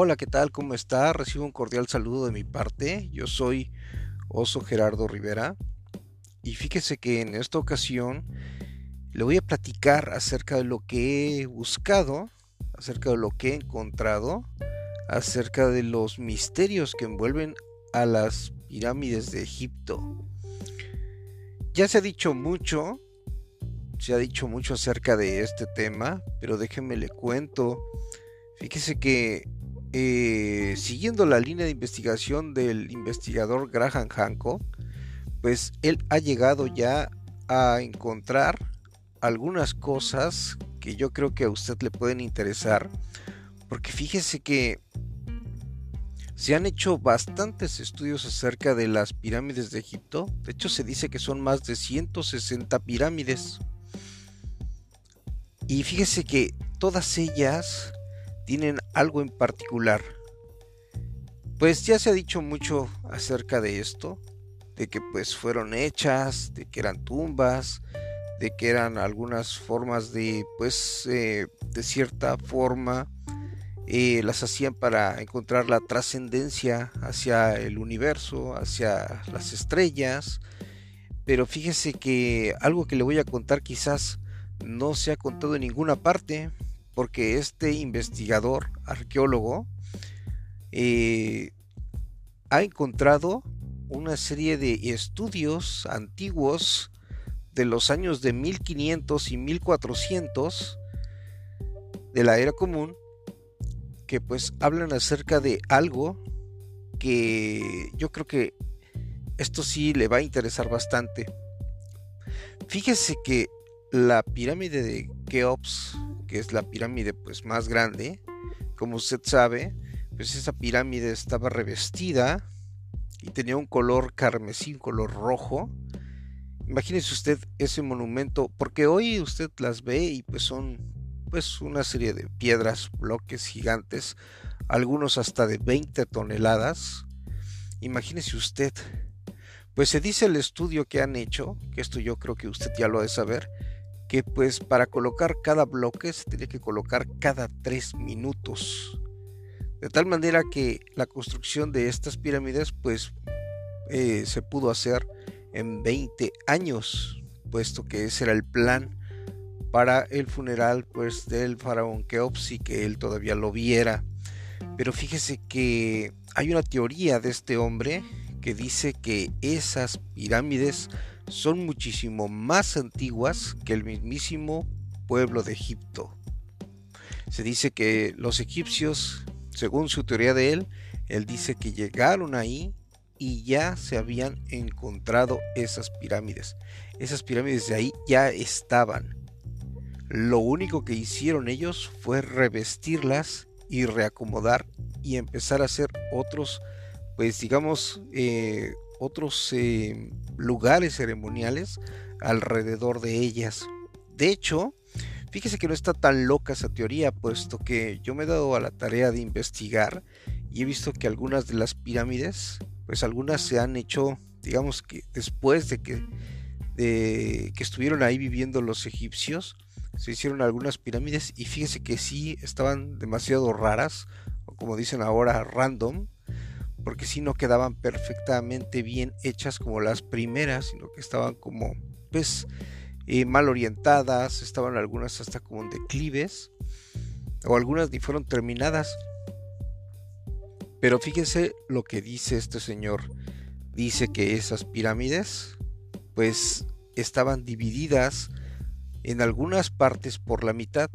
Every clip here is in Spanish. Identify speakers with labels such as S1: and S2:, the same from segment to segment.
S1: Hola, ¿qué tal? ¿Cómo está? Recibo un cordial saludo de mi parte. Yo soy Oso Gerardo Rivera. Y fíjese que en esta ocasión le voy a platicar acerca de lo que he buscado, acerca de lo que he encontrado, acerca de los misterios que envuelven a las pirámides de Egipto. Ya se ha dicho mucho, se ha dicho mucho acerca de este tema, pero déjenme le cuento. Fíjese que eh, siguiendo la línea de investigación del investigador Graham Hancock, pues él ha llegado ya a encontrar algunas cosas que yo creo que a usted le pueden interesar, porque fíjese que se han hecho bastantes estudios acerca de las pirámides de Egipto, de hecho se dice que son más de 160 pirámides, y fíjese que todas ellas tienen algo en particular. Pues ya se ha dicho mucho acerca de esto, de que pues fueron hechas, de que eran tumbas, de que eran algunas formas de pues eh, de cierta forma eh, las hacían para encontrar la trascendencia hacia el universo, hacia las estrellas. Pero fíjese que algo que le voy a contar quizás no se ha contado en ninguna parte porque este investigador, arqueólogo, eh, ha encontrado una serie de estudios antiguos de los años de 1500 y 1400 de la era común que pues hablan acerca de algo que yo creo que esto sí le va a interesar bastante. Fíjese que la pirámide de Keops que es la pirámide pues más grande, como usted sabe, pues esa pirámide estaba revestida y tenía un color carmesí, un color rojo. Imagínese usted ese monumento, porque hoy usted las ve y pues son pues una serie de piedras, bloques gigantes, algunos hasta de 20 toneladas. Imagínese usted. Pues se dice el estudio que han hecho, que esto yo creo que usted ya lo ha de saber, que pues para colocar cada bloque se tiene que colocar cada tres minutos. De tal manera que la construcción de estas pirámides pues eh, se pudo hacer en 20 años, puesto que ese era el plan para el funeral pues del faraón Keops que él todavía lo viera. Pero fíjese que hay una teoría de este hombre que dice que esas pirámides son muchísimo más antiguas que el mismísimo pueblo de Egipto. Se dice que los egipcios, según su teoría de él, él dice que llegaron ahí y ya se habían encontrado esas pirámides. Esas pirámides de ahí ya estaban. Lo único que hicieron ellos fue revestirlas y reacomodar y empezar a hacer otros, pues digamos, eh, otros eh, lugares ceremoniales alrededor de ellas. De hecho, fíjese que no está tan loca esa teoría, puesto que yo me he dado a la tarea de investigar y he visto que algunas de las pirámides, pues algunas se han hecho, digamos que después de que, de que estuvieron ahí viviendo los egipcios, se hicieron algunas pirámides y fíjese que sí estaban demasiado raras, o como dicen ahora, random, porque si no quedaban perfectamente bien hechas como las primeras, sino que estaban como pues eh, mal orientadas, estaban algunas hasta como en declives, o algunas ni fueron terminadas. Pero fíjense lo que dice este señor. Dice que esas pirámides pues estaban divididas en algunas partes por la mitad.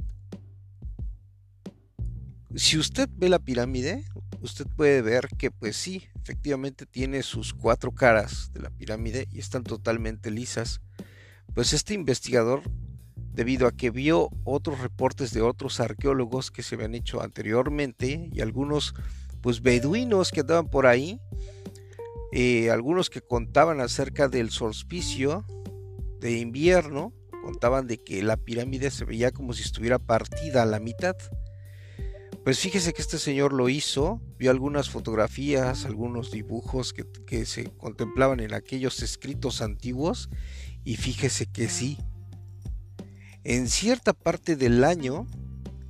S1: Si usted ve la pirámide, usted puede ver que pues sí, efectivamente tiene sus cuatro caras de la pirámide y están totalmente lisas. Pues este investigador, debido a que vio otros reportes de otros arqueólogos que se habían hecho anteriormente y algunos pues beduinos que andaban por ahí, eh, algunos que contaban acerca del solsticio de invierno, contaban de que la pirámide se veía como si estuviera partida a la mitad. Pues fíjese que este señor lo hizo, vio algunas fotografías, algunos dibujos que, se contemplaban en aquellos escritos antiguos y fíjese que sí, en cierta parte del año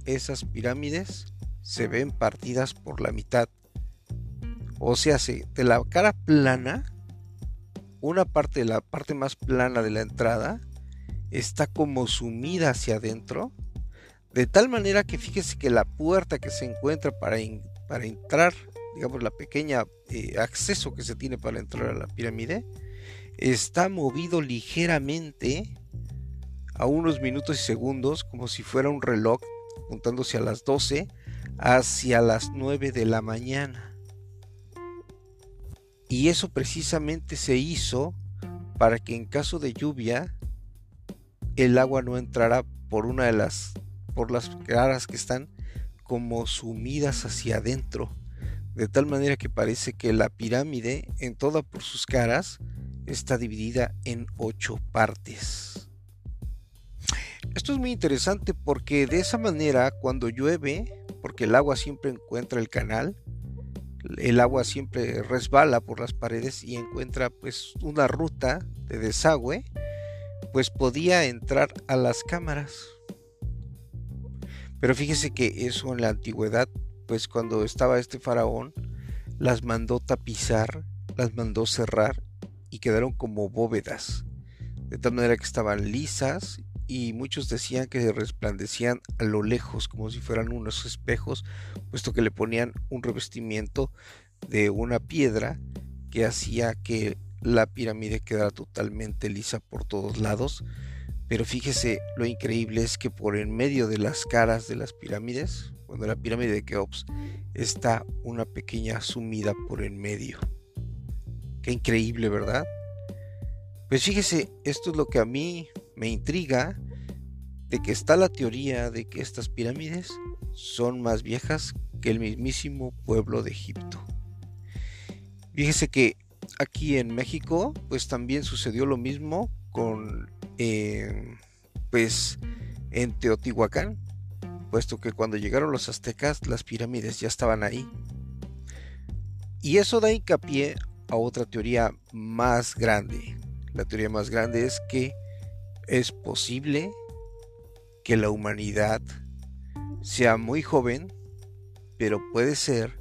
S1: esas pirámides se ven partidas por la mitad. O sea, de la cara plana, una parte, la parte más plana de la entrada, está como sumida hacia adentro, de tal manera que fíjese que la puerta que se encuentra para, para entrar, digamos la pequeña eh, acceso que se tiene para entrar a la pirámide, está movido ligeramente a unos minutos y segundos, como si fuera un reloj apuntándose a las 12 hacia las 9 de la mañana. Y eso precisamente se hizo para que en caso de lluvia el agua no entrara por una de las por las caras que están como sumidas hacia adentro, de tal manera que parece que la pirámide en toda por sus caras está dividida en ocho partes. Esto es muy interesante porque de esa manera cuando llueve, porque el agua siempre encuentra el canal, el agua siempre resbala por las paredes y encuentra pues una ruta de desagüe, pues podía entrar a las cámaras. Pero fíjese que eso en la antigüedad, pues cuando estaba este faraón, las mandó tapizar, las mandó cerrar y quedaron como bóvedas, de tal manera que estaban lisas y muchos decían que resplandecían a lo lejos como si fueran unos espejos, puesto que le ponían un revestimiento de una piedra que hacía que la pirámide quedara totalmente lisa por todos lados. Pero fíjese, lo increíble es que por en medio de las caras de las pirámides, cuando la pirámide de Keops, está una pequeña sumida por en medio. Qué increíble, ¿verdad? Pues fíjese, esto es lo que a mí me intriga de que está la teoría de que estas pirámides son más viejas que el mismísimo pueblo de Egipto. Fíjese que aquí en México, pues también sucedió lo mismo con, pues, en Teotihuacán, puesto que cuando llegaron los aztecas, las pirámides ya estaban ahí. Y eso da hincapié a otra teoría más grande. La teoría más grande es que es posible que la humanidad sea muy joven, pero puede ser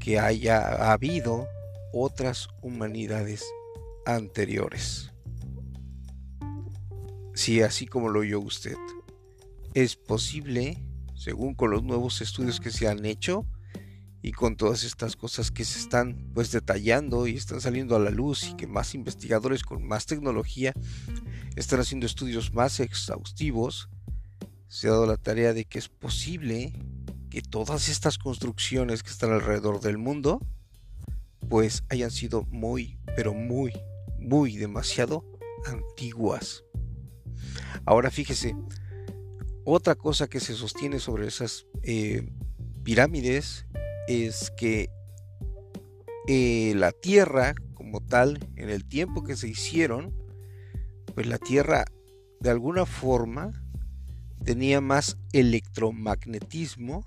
S1: que haya habido otras humanidades anteriores. Si así como lo oyó usted, es posible, según con los nuevos estudios que se han hecho, y con todas estas cosas que se están pues detallando y están saliendo a la luz y que más investigadores con más tecnología están haciendo estudios más exhaustivos, se ha dado la tarea de que es posible que todas estas construcciones que están alrededor del mundo pues hayan sido muy, pero muy, muy demasiado antiguas. Ahora fíjese, otra cosa que se sostiene sobre esas eh, pirámides es que eh, la Tierra como tal, en el tiempo que se hicieron, pues la Tierra de alguna forma tenía más electromagnetismo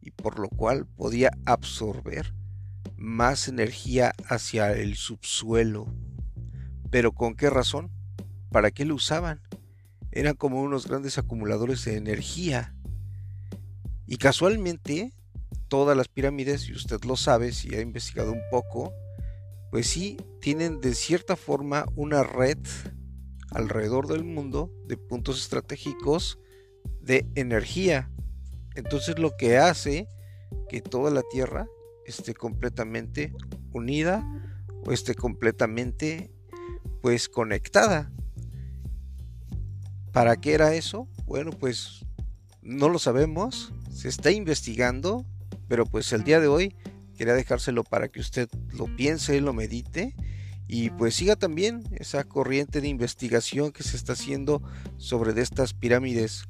S1: y por lo cual podía absorber más energía hacia el subsuelo. ¿Pero con qué razón? ¿Para qué lo usaban? Eran como unos grandes acumuladores de energía. Y casualmente todas las pirámides, y usted lo sabe si ha investigado un poco, pues sí, tienen de cierta forma una red alrededor del mundo de puntos estratégicos de energía. Entonces lo que hace que toda la Tierra esté completamente unida o esté completamente pues conectada. ¿Para qué era eso? Bueno, pues no lo sabemos, se está investigando, pero pues el día de hoy quería dejárselo para que usted lo piense, lo medite y pues siga también esa corriente de investigación que se está haciendo sobre estas pirámides,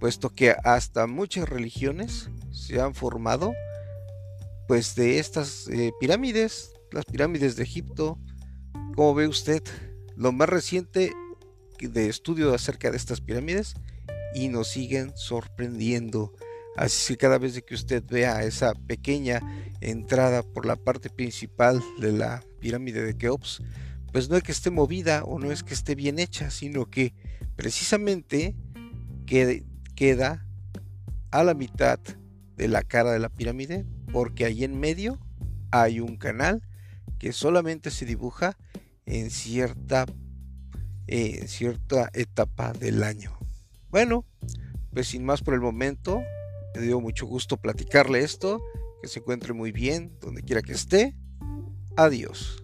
S1: puesto que hasta muchas religiones se han formado pues de estas eh, pirámides, las pirámides de Egipto, como ve usted, lo más reciente de estudio acerca de estas pirámides y nos siguen sorprendiendo. Así que cada vez que usted vea esa pequeña entrada por la parte principal de la pirámide de Keops, pues no es que esté movida o no es que esté bien hecha, sino que precisamente queda a la mitad de la cara de la pirámide porque ahí en medio hay un canal que solamente se dibuja en cierta, en cierta etapa del año. Bueno, pues sin más por el momento, me dio mucho gusto platicarle esto, que se encuentre muy bien donde quiera que esté. Adiós.